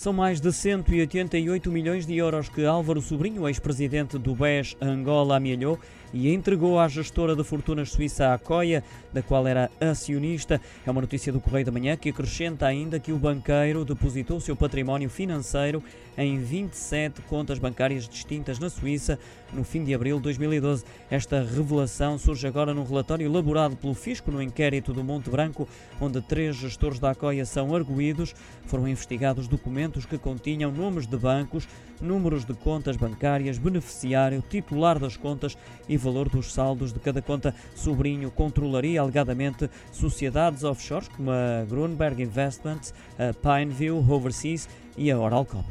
São mais de 188 milhões de euros que Álvaro Sobrinho, ex-presidente do BES Angola, amealhou e entregou à gestora de fortunas suíça Acoia, da qual era acionista. É uma notícia do Correio da Manhã que acrescenta ainda que o banqueiro depositou seu património financeiro em 27 contas bancárias distintas na Suíça no fim de abril de 2012. Esta revelação surge agora num relatório elaborado pelo Fisco no inquérito do Monte Branco, onde três gestores da Acoia são arguídos. Foram investigados documentos que continham nomes de bancos, números de contas bancárias, beneficiário, titular das contas e valor dos saldos de cada conta. Sobrinho controlaria alegadamente sociedades offshores como a Grunberg Investments, a Pineview Overseas e a Oralcom.